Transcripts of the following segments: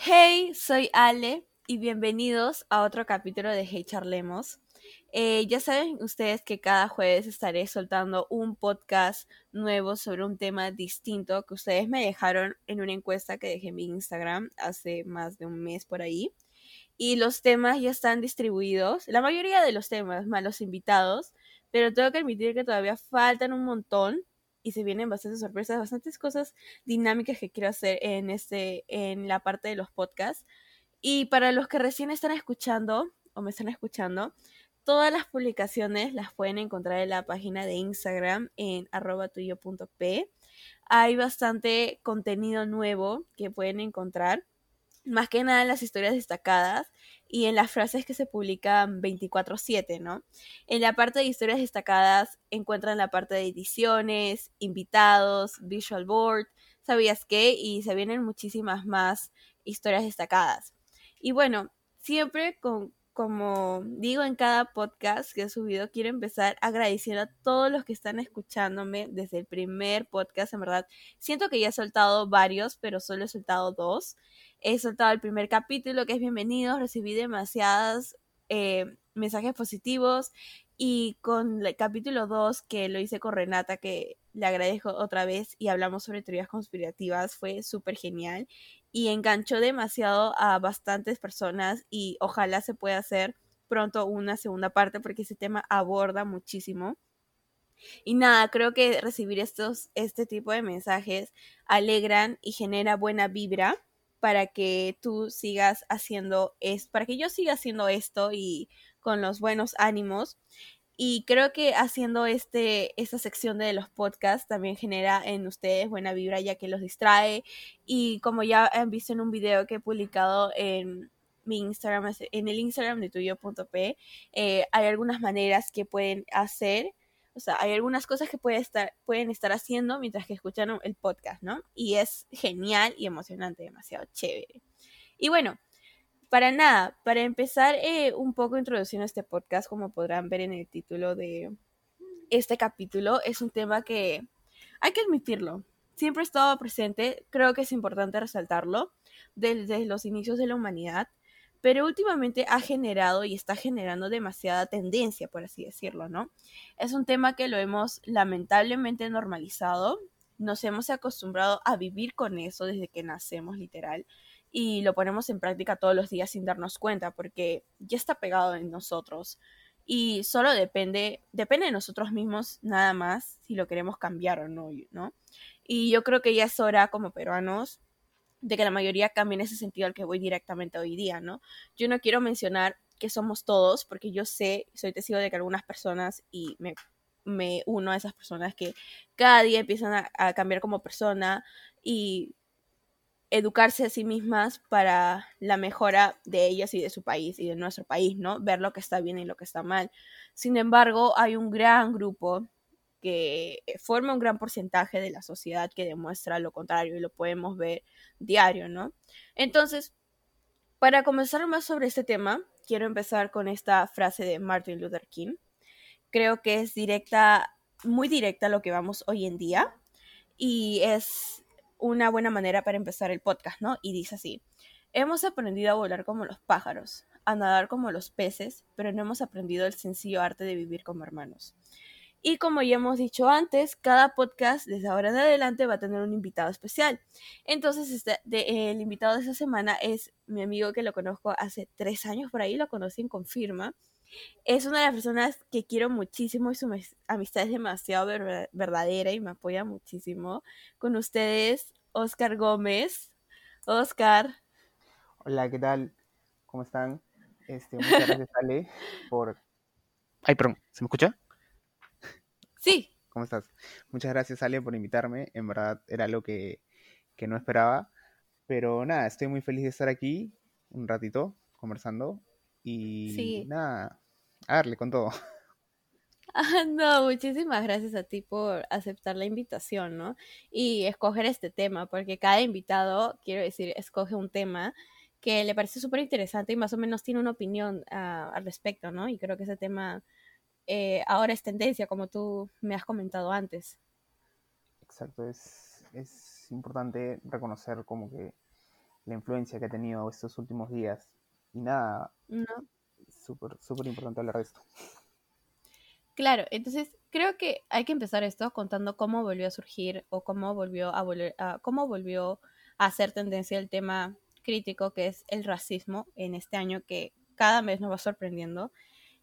Hey, soy Ale y bienvenidos a otro capítulo de Hey Charlemos. Eh, ya saben ustedes que cada jueves estaré soltando un podcast nuevo sobre un tema distinto que ustedes me dejaron en una encuesta que dejé en mi Instagram hace más de un mes por ahí. Y los temas ya están distribuidos, la mayoría de los temas, más los invitados, pero tengo que admitir que todavía faltan un montón y se vienen bastantes sorpresas, bastantes cosas dinámicas que quiero hacer en este en la parte de los podcasts. Y para los que recién están escuchando o me están escuchando, todas las publicaciones las pueden encontrar en la página de Instagram en arroba tuyo.p. Hay bastante contenido nuevo que pueden encontrar más que nada en las historias destacadas y en las frases que se publican 24/7, ¿no? En la parte de historias destacadas encuentran la parte de ediciones, invitados, visual board, ¿sabías qué? Y se vienen muchísimas más historias destacadas. Y bueno, siempre con, como digo en cada podcast que he subido, quiero empezar agradeciendo a todos los que están escuchándome desde el primer podcast, en verdad. Siento que ya he soltado varios, pero solo he soltado dos. He soltado el primer capítulo, que es bienvenido, recibí demasiados eh, mensajes positivos y con el capítulo 2, que lo hice con Renata, que le agradezco otra vez y hablamos sobre teorías conspirativas, fue súper genial y enganchó demasiado a bastantes personas y ojalá se pueda hacer pronto una segunda parte porque ese tema aborda muchísimo. Y nada, creo que recibir estos, este tipo de mensajes alegran y genera buena vibra para que tú sigas haciendo esto, para que yo siga haciendo esto y con los buenos ánimos. Y creo que haciendo este, esta sección de los podcasts también genera en ustedes buena vibra ya que los distrae. Y como ya han visto en un video que he publicado en mi Instagram, en el Instagram de tuyo.p, eh, hay algunas maneras que pueden hacer. O sea, hay algunas cosas que pueden estar, pueden estar haciendo mientras que escuchan el podcast, ¿no? Y es genial y emocionante, demasiado chévere. Y bueno, para nada, para empezar eh, un poco introduciendo este podcast, como podrán ver en el título de este capítulo, es un tema que hay que admitirlo, siempre ha estado presente, creo que es importante resaltarlo, desde los inicios de la humanidad, pero últimamente ha generado y está generando demasiada tendencia, por así decirlo, ¿no? Es un tema que lo hemos lamentablemente normalizado, nos hemos acostumbrado a vivir con eso desde que nacemos, literal y lo ponemos en práctica todos los días sin darnos cuenta porque ya está pegado en nosotros y solo depende depende de nosotros mismos nada más si lo queremos cambiar o no, ¿no? Y yo creo que ya es hora como peruanos de que la mayoría cambie en ese sentido al que voy directamente hoy día, ¿no? Yo no quiero mencionar que somos todos porque yo sé, soy testigo de que algunas personas y me me uno a esas personas que cada día empiezan a, a cambiar como persona y educarse a sí mismas para la mejora de ellas y de su país y de nuestro país, ¿no? Ver lo que está bien y lo que está mal. Sin embargo, hay un gran grupo que forma un gran porcentaje de la sociedad que demuestra lo contrario y lo podemos ver diario, ¿no? Entonces, para comenzar más sobre este tema, quiero empezar con esta frase de Martin Luther King. Creo que es directa, muy directa lo que vamos hoy en día y es una buena manera para empezar el podcast, ¿no? Y dice así, hemos aprendido a volar como los pájaros, a nadar como los peces, pero no hemos aprendido el sencillo arte de vivir como hermanos. Y como ya hemos dicho antes, cada podcast desde ahora en adelante va a tener un invitado especial. Entonces, este, el invitado de esta semana es mi amigo que lo conozco hace tres años por ahí, lo conocí en Confirma. Es una de las personas que quiero muchísimo y su amistad es demasiado verdadera y me apoya muchísimo. Con ustedes, Oscar Gómez. Oscar. Hola, ¿qué tal? ¿Cómo están? Este, muchas gracias, Ale, por... Ay, perdón, ¿se me escucha? Sí. ¿Cómo estás? Muchas gracias, Ale, por invitarme. En verdad era algo que, que no esperaba. Pero nada, estoy muy feliz de estar aquí un ratito conversando y nada, a darle con todo. Ah, no, muchísimas gracias a ti por aceptar la invitación, ¿no? Y escoger este tema, porque cada invitado, quiero decir, escoge un tema que le parece súper interesante y más o menos tiene una opinión ah, al respecto, ¿no? Y creo que ese tema eh, ahora es tendencia, como tú me has comentado antes. Exacto, es, es importante reconocer como que la influencia que ha tenido estos últimos días. Y nada, no. súper, súper importante hablar de esto. Claro, entonces creo que hay que empezar esto contando cómo volvió a surgir o cómo volvió a volver a, cómo volvió a hacer tendencia el tema crítico que es el racismo en este año que cada mes nos va sorprendiendo.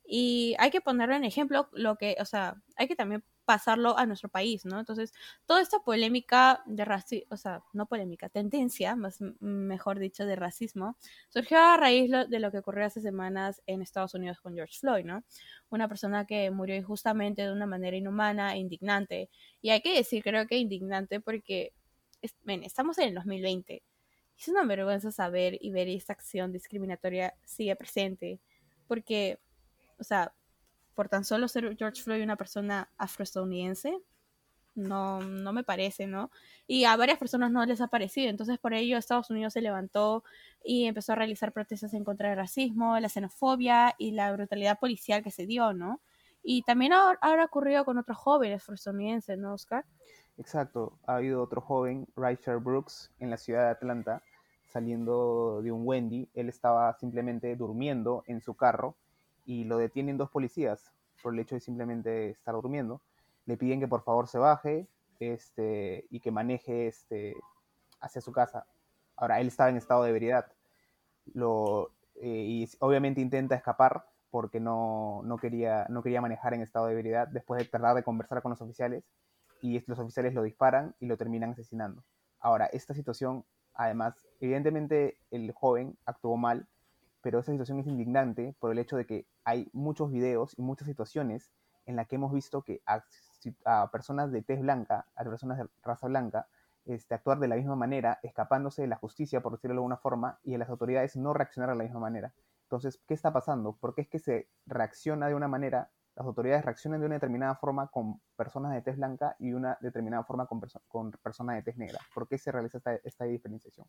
Y hay que ponerlo en ejemplo lo que, o sea, hay que también pasarlo a nuestro país, ¿no? Entonces, toda esta polémica de racismo, o sea, no polémica, tendencia, más mejor dicho, de racismo, surgió a raíz de lo que ocurrió hace semanas en Estados Unidos con George Floyd, ¿no? Una persona que murió injustamente de una manera inhumana e indignante. Y hay que decir, creo que indignante porque, ven, estamos en el 2020. Es una vergüenza saber y ver esta acción discriminatoria sigue presente, porque, o sea, por tan solo ser George Floyd una persona afroestadounidense, no, no me parece, ¿no? Y a varias personas no les ha parecido, entonces por ello Estados Unidos se levantó y empezó a realizar protestas en contra del racismo, la xenofobia y la brutalidad policial que se dio, ¿no? Y también ahora ha ocurrido con otros jóvenes afroestadounidenses, ¿no, Oscar? Exacto, ha habido otro joven, Richard Brooks, en la ciudad de Atlanta, saliendo de un Wendy, él estaba simplemente durmiendo en su carro y lo detienen dos policías por el hecho de simplemente estar durmiendo. Le piden que por favor se baje este, y que maneje este, hacia su casa. Ahora, él estaba en estado de ebriedad. Lo, eh, y obviamente intenta escapar porque no, no, quería, no quería manejar en estado de ebriedad después de tratar de conversar con los oficiales y los oficiales lo disparan y lo terminan asesinando. Ahora, esta situación, además, evidentemente el joven actuó mal pero esa situación es indignante por el hecho de que hay muchos videos y muchas situaciones en las que hemos visto que a, personas de tez blanca, a personas de raza blanca, este, actuar de la misma manera, escapándose de la justicia, por decirlo de alguna forma, y a las autoridades no reaccionar de la misma manera. Entonces, ¿qué está pasando? ¿Por qué es que se reacciona de una manera, las autoridades reaccionan de una determinada forma con personas de tez blanca y una determinada forma con, personas de tez negra? ¿Por qué se realiza esta diferenciación?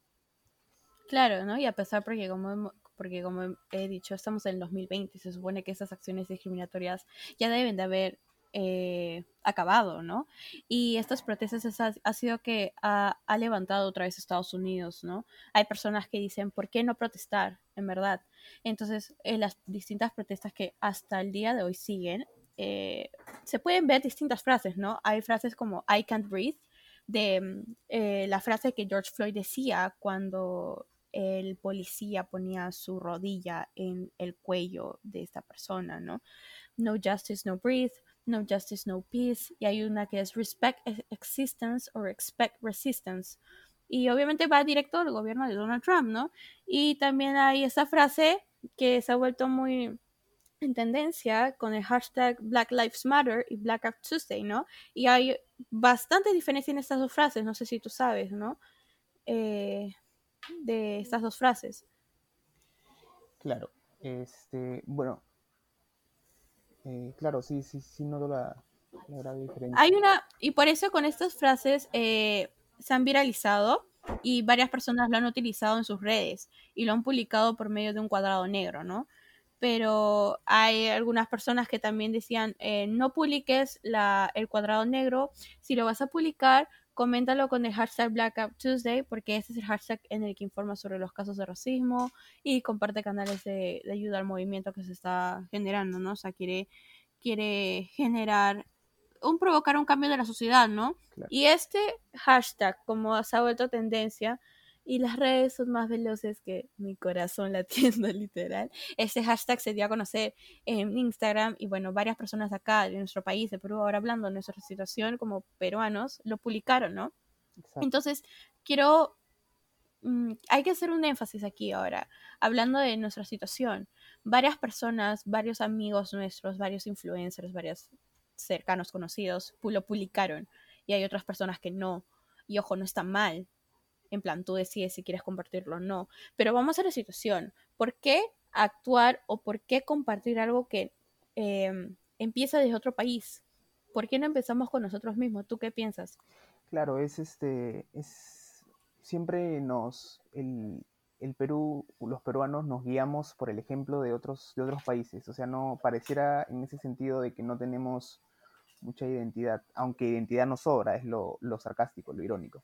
Claro, ¿no? Y a pesar porque como, porque como he dicho, estamos en el 2020 y se supone que esas acciones discriminatorias ya deben de haber eh, acabado, ¿no? Y estas protestas ha, sido que ha, levantado otra vez Estados Unidos, ¿no? Hay personas que dicen, ¿por qué no protestar? En verdad. Entonces, en las distintas protestas que hasta el día de hoy siguen, eh, se pueden ver distintas frases, ¿no? Hay frases como I can't breathe, de mm, eh, la frase que George Floyd decía cuando el policía ponía su rodilla en el cuello de esta persona, ¿no? No justice, no breathe, no justice, no peace. Y hay una que es respect existence or expect resistance. Y obviamente va directo al gobierno de Donald Trump, ¿no? Y también hay esa frase que se ha vuelto muy en tendencia con el hashtag Black Lives Matter y Black Act Tuesday, ¿no? Y hay bastante diferencia en estas dos frases, no sé si tú sabes, ¿no? Eh, de estas dos frases. Claro, este, bueno, eh, claro, sí, sí, sí noto la, la diferencia. Hay una, y por eso con estas frases eh, se han viralizado y varias personas lo han utilizado en sus redes y lo han publicado por medio de un cuadrado negro, ¿no? Pero hay algunas personas que también decían, eh, no publiques la, el cuadrado negro, si lo vas a publicar, coméntalo con el hashtag Blackout Tuesday, porque ese es el hashtag en el que informa sobre los casos de racismo y comparte canales de, ayuda al movimiento que se está generando, ¿no? O sea, quiere, quiere generar un provocar un cambio de la sociedad, ¿no? Y este hashtag, como se ha vuelto tendencia, y las redes son más veloces que mi corazón latiendo literal. Ese hashtag se dio a conocer en Instagram y bueno, varias personas acá de nuestro país, de Perú, ahora hablando de nuestra situación como peruanos, lo publicaron, ¿no? Entonces, quiero... Mm, hay que hacer un énfasis aquí ahora, hablando de nuestra situación. Varias personas, varios amigos nuestros, varios influencers, varios cercanos conocidos, lo publicaron y hay otras personas que no. Y ojo, no está mal, en plan, tú decides si quieres compartirlo o no. Pero vamos a la situación. ¿Por qué actuar o por qué compartir algo que em, empieza desde otro país? ¿Por qué no empezamos con nosotros mismos? ¿Tú qué piensas? Claro, es este, es siempre nos, el, el Perú, los peruanos nos guiamos por el ejemplo de otros, de otros países. O sea, no pareciera en ese sentido de que no tenemos mucha identidad, aunque identidad nos sobra, es lo, lo sarcástico, lo irónico.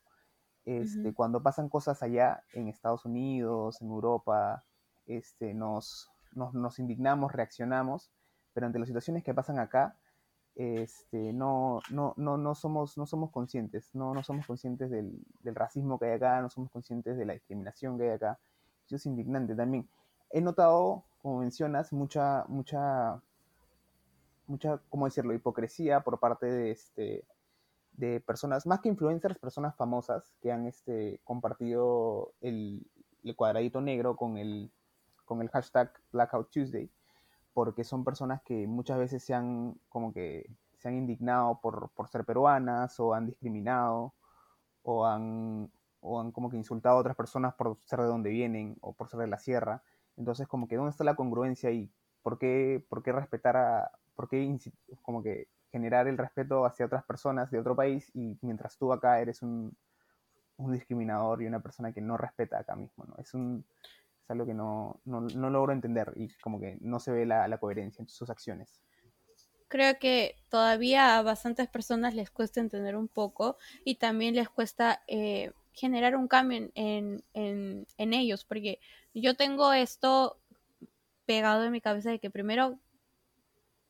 Este, cuando pasan cosas allá en Estados Unidos, en Europa, este, nos, indignamos, reaccionamos, pero ante las situaciones que pasan acá, este, no, somos, conscientes, no, somos conscientes del, del, racismo que hay acá, no somos conscientes de la discriminación que hay acá. Eso es indignante también. He notado, como mencionas, mucha, mucha, mucha, ¿cómo decirlo?, hipocresía por parte de, este, de personas, más que influencers, personas famosas que han este, compartido el, el cuadradito negro con el, con el hashtag Blackout Tuesday, porque son personas que muchas veces se han como que se han indignado por, por ser peruanas o han discriminado o han, o han como que insultado a otras personas por ser de donde vienen o por ser de la sierra. Entonces como que ¿dónde está la congruencia ahí? ¿Por qué, por qué respetar a, por qué como que generar el respeto hacia otras personas de otro país y mientras tú acá eres un, un discriminador y una persona que no respeta acá mismo, ¿no? Es un, es algo que no, logro entender y como que no se ve la, coherencia en sus acciones. Creo que todavía a bastantes personas les cuesta entender un poco y también les cuesta eh, generar un cambio en, en ellos, porque yo tengo esto pegado en mi cabeza de que primero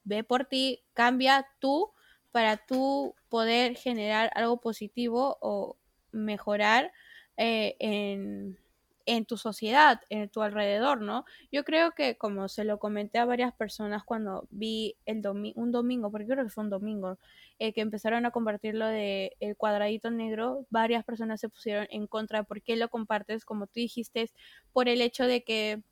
ve por ti, cambia tú para tú poder generar algo positivo o mejorar eh, en, en tu sociedad, en tu alrededor, ¿no? Yo creo que como se lo comenté a varias personas cuando vi el un domingo, porque creo que fue un domingo, eh, que empezaron a compartir lo de el cuadradito negro, varias personas se pusieron en contra por qué lo compartes, como tú dijiste, por el hecho de que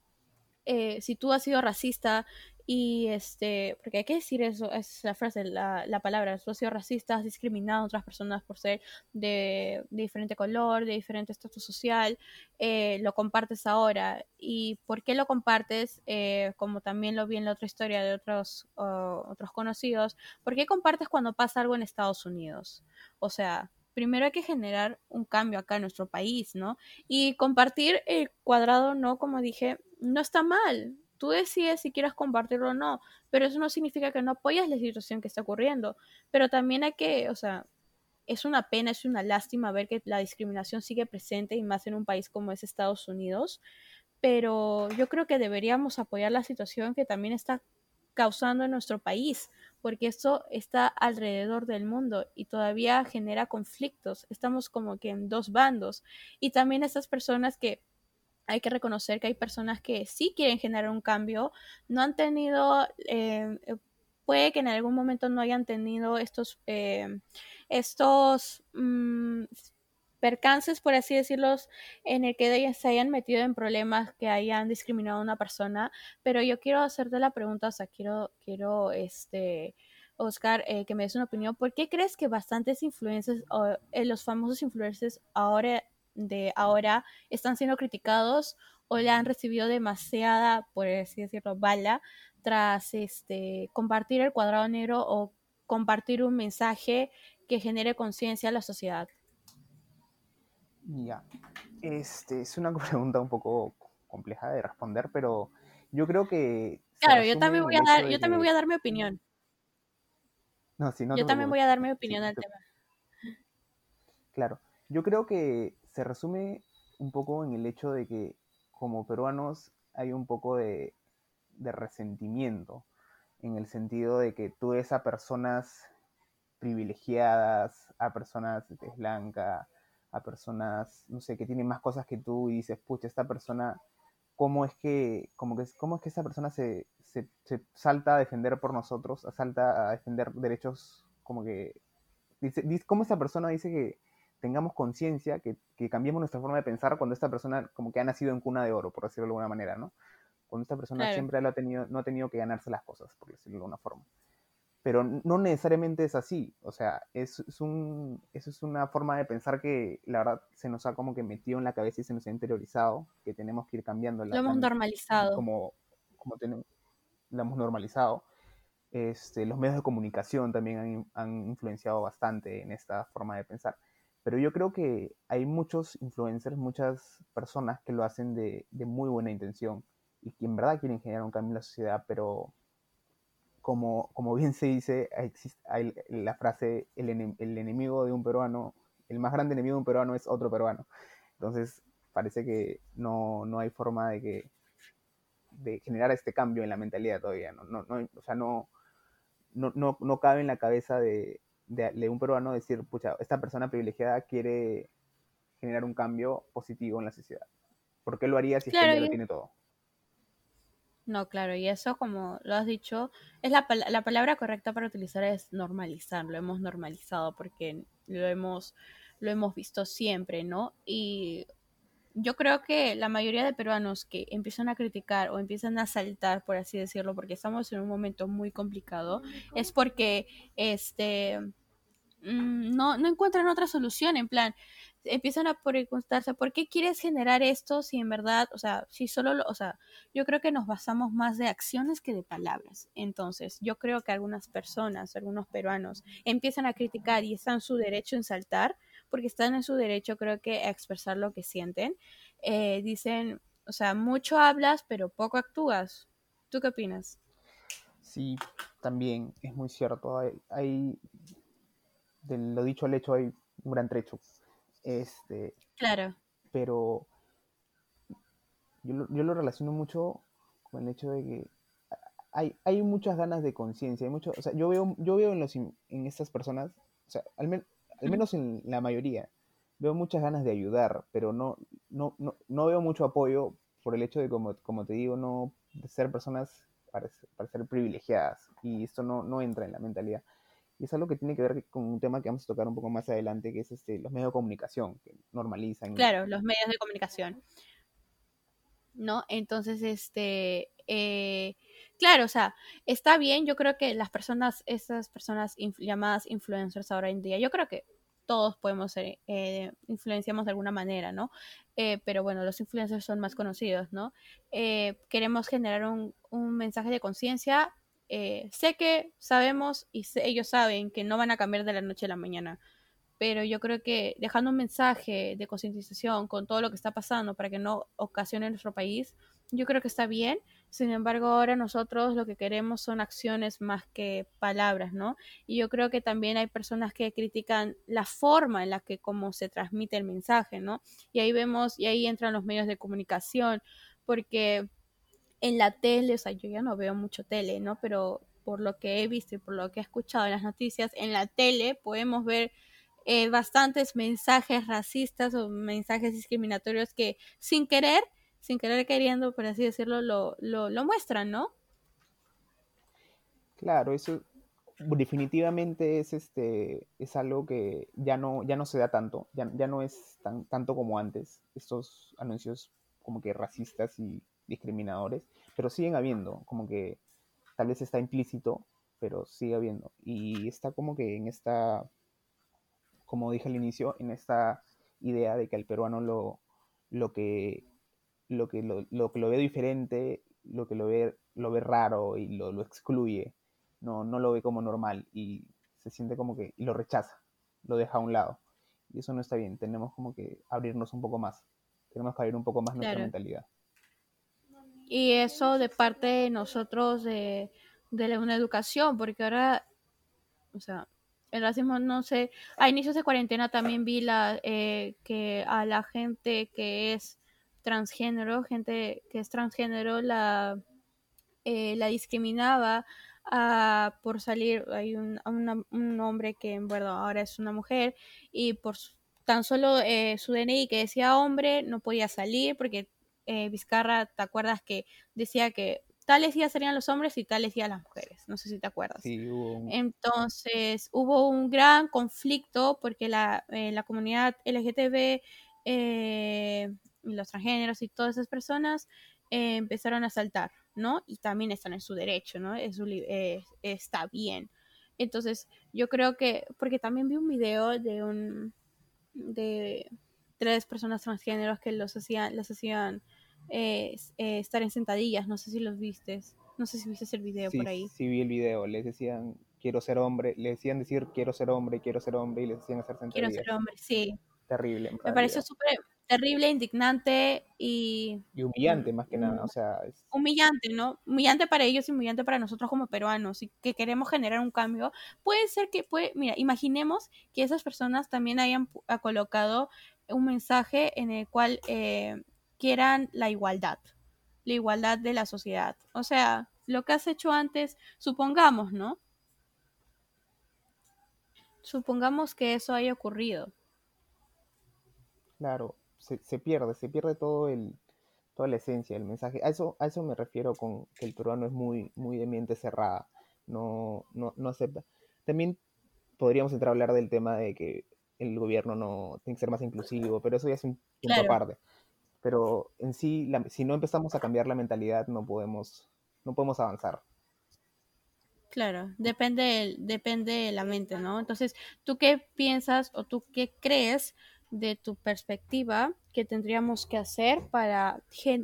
eh, si tú has sido racista y este, porque hay que decir eso, es la frase, la, la palabra, tú has sido racista, has discriminado a otras personas por ser de, diferente color, de diferente estatus social, eh, lo compartes ahora. ¿Y por qué lo compartes? Eh, como también lo vi en la otra historia de otros, otros conocidos, ¿por qué compartes cuando pasa algo en Estados Unidos? O sea, primero hay que generar un cambio acá en nuestro país, ¿no? Y compartir el cuadrado, no, como dije, no está mal tú decides si quieres compartirlo o no, pero eso no significa que no apoyas la situación que está ocurriendo. Pero también hay que, o sea, es una pena, es una lástima ver que la discriminación sigue presente y más en un país como es Estados Unidos. Pero yo creo que deberíamos apoyar la situación que también está causando en nuestro país, porque esto está alrededor del mundo y todavía genera conflictos. Estamos como que en dos bandos. Y también estas personas que hay que reconocer que hay personas que sí quieren generar un cambio, no han tenido, eh, eh, puede que en algún momento no hayan tenido estos, eh, estos mm, percances, por así decirlos, en el que se hayan metido en problemas que hayan discriminado a una persona, pero yo quiero hacerte la pregunta, o sea, quiero, quiero, este, Oscar, que me des una opinión. ¿Por qué crees que bastantes influencers, los famosos influencers ahora de ahora están siendo criticados o le han recibido demasiada, por así decirlo, bala tras este compartir el cuadrado negro o compartir un mensaje que genere conciencia a la sociedad. Ya, este es una pregunta un poco compleja de responder, pero yo creo que claro, yo también voy a dar, yo también voy a dar mi opinión. No, si no yo también voy a dar mi opinión al tema. Claro, yo creo que se resume un poco en el hecho de que como peruanos hay un poco de, resentimiento, en el sentido de que tú ves a personas privilegiadas, a personas de blanca, a personas, no sé, que tienen más cosas que tú y dices, pucha, esta persona, ¿cómo es que, como que, cómo es que esta persona se, se, salta a defender por nosotros, salta a defender derechos, como que, dice, ¿cómo esta persona dice que tengamos conciencia, que, que, cambiemos nuestra forma de pensar cuando esta persona como que ha nacido en cuna de oro, por decirlo de alguna manera, ¿no? Cuando esta persona siempre lo ha tenido, no ha tenido que ganarse las cosas, por decirlo de alguna forma. Pero no necesariamente es así, o sea, es, es un, eso es una forma de pensar que la verdad se nos ha como que metido en la cabeza y se nos ha interiorizado, que tenemos que ir cambiando. lo hemos normalizado. Como, como tenemos, lo hemos normalizado. Este, los medios de comunicación también han, han influenciado bastante en esta forma de pensar. Pero yo creo que hay muchos influencers, muchas personas que lo hacen de, muy buena intención y que en verdad quieren generar un cambio en la sociedad, pero como, como bien se dice, hay, la frase el, el, enemigo de un peruano el más grande enemigo de un peruano es otro peruano. Entonces, parece que no, no hay forma de que de generar este cambio en la mentalidad todavía. No, no o sea, no, no, no, no cabe en la cabeza de, de, un peruano decir, pucha, esta persona privilegiada quiere generar un cambio positivo en la sociedad. ¿Por qué lo haría si claro, es que lo tiene todo? No, claro, y eso, como lo has dicho, es la, la palabra correcta para utilizar es normalizar, lo hemos normalizado porque lo hemos, lo hemos visto siempre, ¿no? Y yo creo que la mayoría de peruanos que empiezan a criticar o empiezan a saltar, por así decirlo, porque estamos en un momento muy complicado, es porque este mm, no, no encuentran otra solución, en plan, empiezan a preguntarse por qué quieres generar esto si en verdad, o sea, si solo, lo, o sea, yo creo que nos basamos más de acciones que de palabras. Entonces, yo creo que algunas personas, algunos peruanos, empiezan a criticar y están en su derecho en saltar, porque están en su derecho, creo que, a expresar lo que sienten. Eh, dicen, o sea, mucho hablas, pero poco actúas. ¿Tú qué opinas? Sí, también es muy cierto. Hay, hay de lo dicho al hecho, hay un gran trecho este, claro. Pero yo lo, yo lo relaciono mucho con el hecho de que hay, hay muchas ganas de conciencia, hay mucho, o sea, yo veo, yo veo en, los, en estas personas, o sea, al, al menos en la mayoría, veo muchas ganas de ayudar, pero no, no, no, no veo mucho apoyo por el hecho de, como, como te digo, no de ser personas para, para ser privilegiadas, y esto no, no entra en la mentalidad. Y es algo que tiene que ver con un tema que vamos a tocar un poco más adelante, que es este, los medios de comunicación, que normalizan. Claro, los medios de comunicación. ¿No? Entonces, este, eh, claro, o sea, está bien, yo creo que las personas, esas personas llamadas influencers ahora en día, yo creo que todos podemos ser, eh, influenciamos de alguna manera, ¿no? Eh, pero bueno, los influencers son más conocidos, ¿no? queremos generar un, un mensaje de conciencia eh, sé que sabemos y ellos saben que no van a cambiar de la noche a la mañana, pero yo creo que dejando un mensaje de concientización con todo lo que está pasando para que no ocasione nuestro país, yo creo que está bien. Sin embargo, ahora nosotros lo que queremos son acciones más que palabras, ¿no? Y yo creo que también hay personas que critican la forma en la que cómo se transmite el mensaje, ¿no? Y ahí vemos, y ahí entran los medios de comunicación, porque en la tele, o sea, yo ya no veo mucho tele, ¿no? Pero por lo que he visto y por lo que he escuchado en las noticias, en la tele podemos ver eh, bastantes mensajes racistas o mensajes discriminatorios que sin querer, sin querer queriendo, por así decirlo, lo, lo, muestran, ¿no? Claro, eso definitivamente es este es algo que ya no ya no se da tanto ya, ya no es tan tanto como antes estos anuncios como que racistas y discriminadores, pero siguen habiendo, como que tal vez está implícito, pero sigue habiendo. Y está como que en esta, como dije al inicio, en esta idea de que al peruano lo, lo que lo que lo, lo, que lo ve diferente, lo que lo ve, lo ve raro y lo, lo excluye, no, no lo ve como normal y se siente como que y lo rechaza, lo deja a un lado. Y eso no está bien, tenemos como que abrirnos un poco más, tenemos que abrir un poco más nuestra mentalidad. Y eso de parte de nosotros de, de una educación, porque ahora, o sea, el racismo no sé, a inicios de cuarentena también vi la eh, que a la gente que es transgénero, gente que es transgénero, la, eh, la discriminaba a, por salir, hay un, un hombre que bueno, ahora es una mujer y por tan solo eh, su DNI que decía hombre no podía salir porque eh, Vizcarra, ¿te acuerdas que decía que tales días serían los hombres y tales días las mujeres? No sé si te acuerdas. Entonces hubo un gran conflicto porque la, eh, la comunidad LGTB, eh, los transgéneros y todas esas personas empezaron a saltar, ¿no? Y también están en su derecho, ¿no? Es está bien. Entonces, yo creo que, porque también vi un video de un, de tres personas transgéneros que los hacían, los hacían eh, eh, estar en sentadillas, no sé si los vistes, no sé si viste el video por ahí. Sí, vi el video, les decían quiero ser hombre, le decían decir quiero ser hombre, quiero ser hombre y les decían hacer sentadillas. Quiero ser hombre, sí. Terrible. Me pareció súper terrible, indignante y... Y humillante más que nada, o sea... Humillante, ¿no? Humillante para ellos y humillante para nosotros como peruanos y que queremos generar un cambio. Puede ser que, puede, mira, imaginemos que esas personas también hayan colocado un mensaje en el cual eh, quieran la igualdad, la igualdad de la sociedad. O sea, lo que has hecho antes, supongamos, ¿no? Supongamos que eso haya ocurrido. Claro, se, se, pierde, se pierde todo el, toda la esencia del mensaje. A eso, a eso me refiero con que el peruano es muy, muy de mente cerrada, no, no, no acepta. También podríamos entrar a hablar del tema de que el gobierno no tiene que ser más inclusivo, pero eso ya es un punto aparte. Pero en sí, si no empezamos a cambiar la mentalidad, no podemos, no podemos avanzar. Claro, depende, depende de la mente, ¿no? Entonces, ¿tú qué piensas o tú qué crees de tu perspectiva que tendríamos que hacer para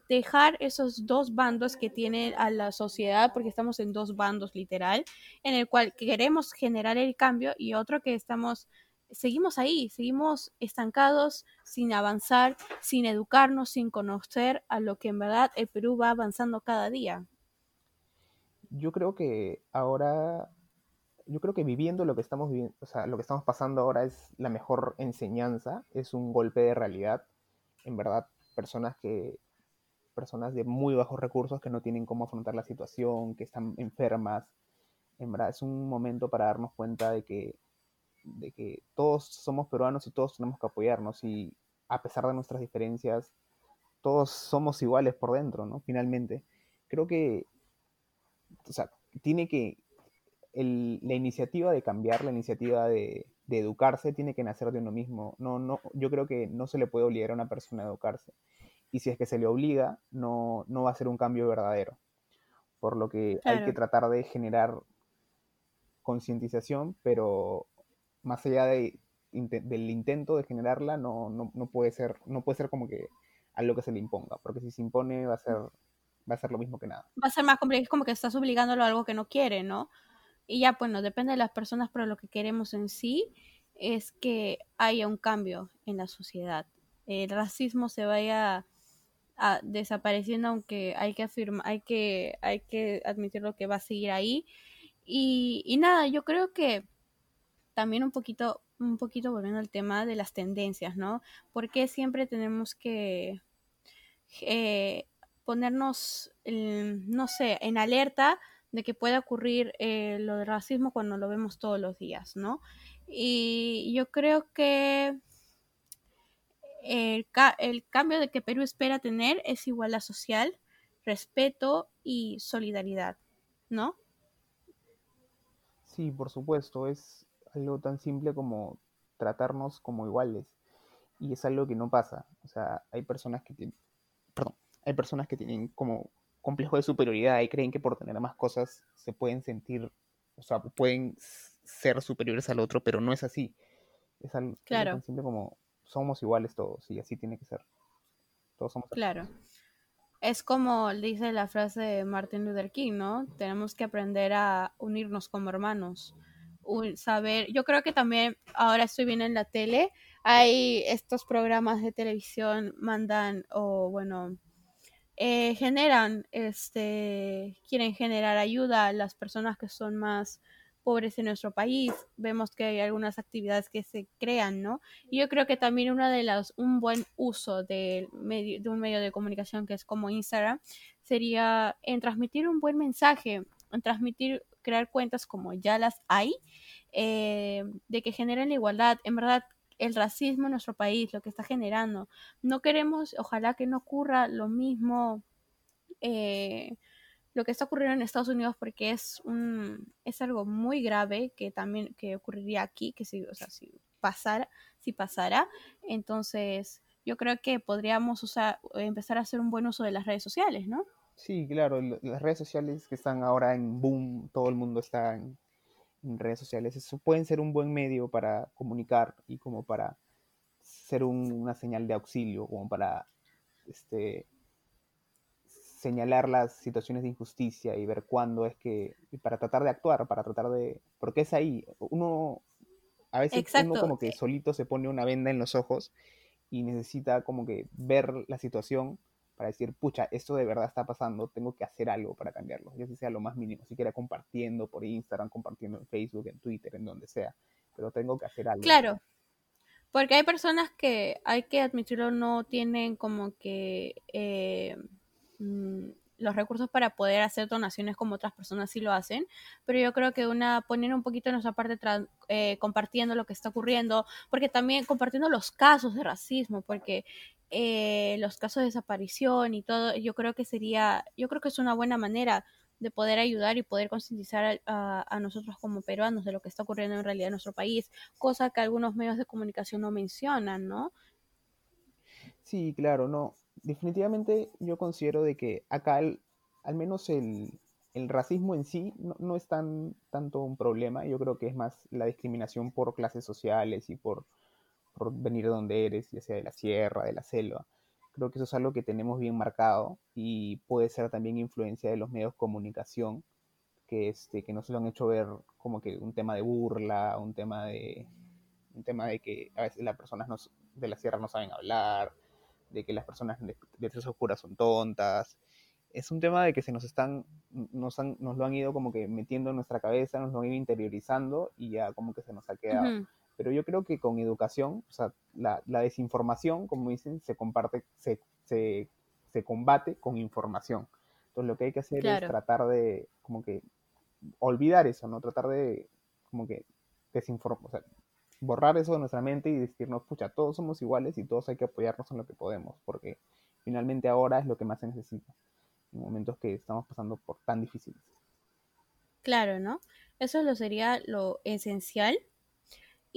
dejar esos dos bandos que tiene a la sociedad, porque estamos en dos bandos literal, en el cual queremos generar el cambio y otro que estamos, seguimos ahí, seguimos estancados, sin avanzar, sin educarnos, sin conocer a lo que en verdad el Perú va avanzando cada día yo creo que ahora, yo creo que viviendo lo que estamos viviendo, o sea, lo que estamos pasando ahora es la mejor enseñanza, es un golpe de realidad. En verdad, personas que, personas de muy bajos recursos que no tienen cómo afrontar la situación, que están enfermas, en verdad es un momento para darnos cuenta de que, de que todos somos peruanos y todos tenemos que apoyarnos y a pesar de nuestras diferencias, todos somos iguales por dentro, ¿no? Finalmente. Creo que o sea, tiene que, la iniciativa de cambiar, la iniciativa de, educarse, tiene que nacer de uno mismo. No, no, yo creo que no se le puede obligar a una persona a educarse. Y si es que se le obliga, no, no va a ser un cambio verdadero. Por lo que hay que tratar de generar concientización, pero más allá de, del intento de generarla, no, no, no, puede ser, no puede ser como que algo que se le imponga, porque si se impone va a ser va a ser lo mismo que nada. Va a ser más complicado, es como que estás obligándolo a algo que no quiere, ¿no? Y ya, bueno, depende de las personas, pero lo que queremos en sí es que haya un cambio en la sociedad. El racismo se vaya a, desapareciendo, aunque hay que afirmar, hay que, hay que admitir lo que va a seguir ahí. Y, y nada, yo creo que también un poquito, un poquito volviendo al tema de las tendencias, ¿no? Porque siempre tenemos que eh, ponernos, no sé, en alerta de que pueda ocurrir eh, lo de racismo cuando lo vemos todos los días, ¿no? Y yo creo que el, el cambio de que Perú espera tener es igualdad social, respeto y solidaridad, ¿no? Sí, por supuesto, es algo tan simple como tratarnos como iguales. Y es algo que no pasa. O sea, hay personas que, perdón, hay personas que tienen como complejo de superioridad y creen que por tener más cosas se pueden sentir, o sea, pueden ser superiores al otro, pero no es así. Es algo, tan simple como somos iguales todos y así tiene que ser. Todos somos Claro. Es como dice la frase de Martin Luther King, ¿no? Tenemos que aprender a unirnos como hermanos. Saber, yo creo que también ahora estoy viendo en la tele, hay estos programas de televisión mandan o bueno, eh, generan, este, quieren generar ayuda a las personas que son más pobres en nuestro país. Vemos que hay algunas actividades que se crean, ¿no? Y yo creo que también una de las, un buen uso de, medio, de un medio de comunicación que es como Instagram sería en transmitir un buen mensaje, en transmitir, crear cuentas como ya las hay, eh, de que generen la igualdad. En verdad, el racismo en nuestro país, lo que está generando. No queremos, ojalá que no ocurra lo mismo, eh, lo que está ocurriendo en Estados Unidos, porque es un, es algo muy grave que también que ocurriría aquí, que si, o sea, si pasara, si pasara, entonces yo creo que podríamos usar, empezar a hacer un buen uso de las redes sociales, ¿no? Sí, claro, las redes sociales que están ahora en boom, todo el mundo está en, en redes sociales. Eso pueden ser un buen medio para comunicar y como para ser una señal de auxilio, como para este, señalar las situaciones de injusticia y ver cuándo es que, para tratar de actuar, para tratar de, porque es ahí, uno, a veces uno como que solito se pone una venda en los ojos y necesita como que ver la situación para decir, pucha, esto de verdad está pasando, tengo que hacer algo para cambiarlo, ya sea lo más mínimo, siquiera compartiendo por Instagram, compartiendo en Facebook, en Twitter, en donde sea, pero tengo que hacer algo. Claro, porque hay personas que, hay que admitirlo, no tienen como que eh, mm, los recursos para poder hacer donaciones como otras personas sí lo hacen, pero yo creo que una poner un poquito en nuestra parte eh, compartiendo lo que está ocurriendo, porque también compartiendo los casos de racismo, porque eh, los casos de desaparición y todo, yo creo que sería, yo creo que es una buena manera de poder ayudar y poder concientizar a, nosotros como peruanos de lo que está ocurriendo en realidad en nuestro país, cosa que algunos medios de comunicación no mencionan, ¿no? Sí, claro, no. Definitivamente yo considero de que acá al menos el, racismo en sí no, es tan tanto un problema. Yo creo que es más la discriminación por clases sociales y por por venir de donde eres, ya sea de la sierra, de la selva. Creo que eso es algo que tenemos bien marcado y puede ser también influencia de los medios de comunicación que, este, que nos lo han hecho ver como que un tema de burla, un tema de, un tema de que a veces las personas de la sierra no saben hablar, de que las personas de, de oscuras son tontas. Es un tema de que se nos están, nos, nos lo han ido como que metiendo en nuestra cabeza, nos lo han ido interiorizando y ya como que se nos ha quedado. Pero yo creo que con educación, o sea, la, desinformación, como dicen, se comparte, se, se, se, combate con información. Entonces lo que hay que hacer es tratar de, como que, olvidar eso, ¿no? Tratar de, como que, desinformar, o sea, borrar eso de nuestra mente y decirnos, pucha, todos somos iguales y todos hay que apoyarnos en lo que podemos, porque finalmente ahora es lo que más se necesita, en momentos que estamos pasando por tan difíciles. Claro, ¿no? Eso lo sería lo esencial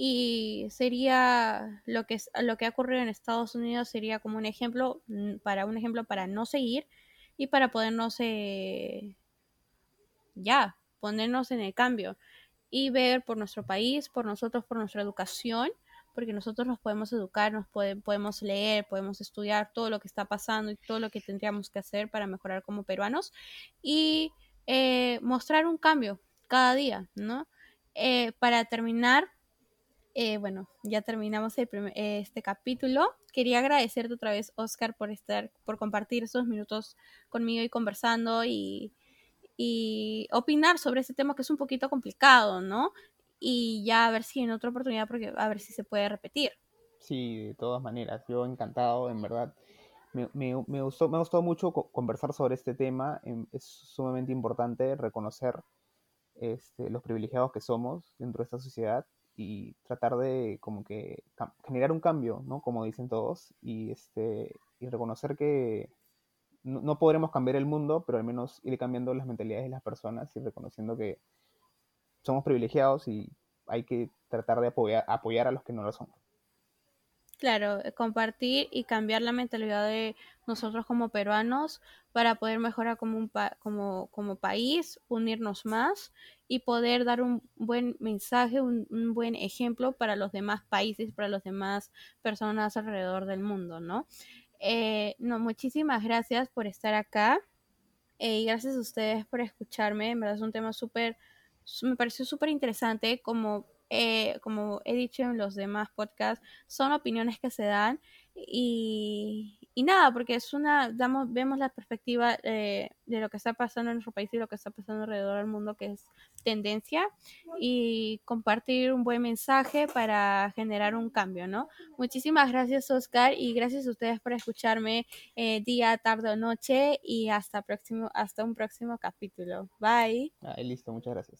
y sería lo que lo que ha ocurrido en Estados Unidos sería como un ejemplo mm, para un ejemplo para no seguir y para podernos eh, ya ponernos en el cambio y ver por nuestro país por nosotros por nuestra educación porque nosotros nos podemos educar nos podemos leer podemos estudiar todo lo que está pasando y todo lo que tendríamos que hacer para mejorar como peruanos y eh, mostrar un cambio cada día no eh, para terminar eh, bueno, ya terminamos este capítulo. Quería agradecerte otra vez, Oscar, por estar, por compartir estos minutos conmigo y conversando y, opinar sobre este tema que es un poquito complicado, ¿no? Y ya a ver si en otra oportunidad, porque a ver si se puede repetir. Sí, de todas maneras, yo encantado, en verdad. Me, me, me gustó mucho conversar sobre este tema. Em, es sumamente importante reconocer este, los privilegiados que somos dentro de esta sociedad y tratar de como que generar un cambio, ¿no? Como dicen todos, y, este, y reconocer que no, podremos cambiar el mundo, pero al menos ir cambiando las mentalidades de las personas y reconociendo que somos privilegiados y hay que tratar de apoyar, apoyar a los que no lo son. Claro, eh, compartir y cambiar la mentalidad de nosotros como peruanos para poder mejorar como, un como, como país, unirnos más y poder dar un buen mensaje, un, buen ejemplo para los demás países, para las demás personas alrededor del mundo, ¿no? Eh, no, muchísimas gracias por estar acá eh, y gracias a ustedes por escucharme. En verdad es un tema súper, me pareció súper interesante como eh, como he dicho en los demás podcasts, son opiniones que se dan y, nada, porque es una, damos, vemos la perspectiva eh, de lo que está pasando en nuestro país y lo que está pasando alrededor del mundo, que es tendencia, y compartir un buen mensaje para generar un cambio, ¿no? Muchísimas gracias, Oscar, y gracias a ustedes por escucharme eh, día, tarde o noche, y hasta, próximo, hasta un próximo capítulo. Bye. Ah, listo, muchas gracias.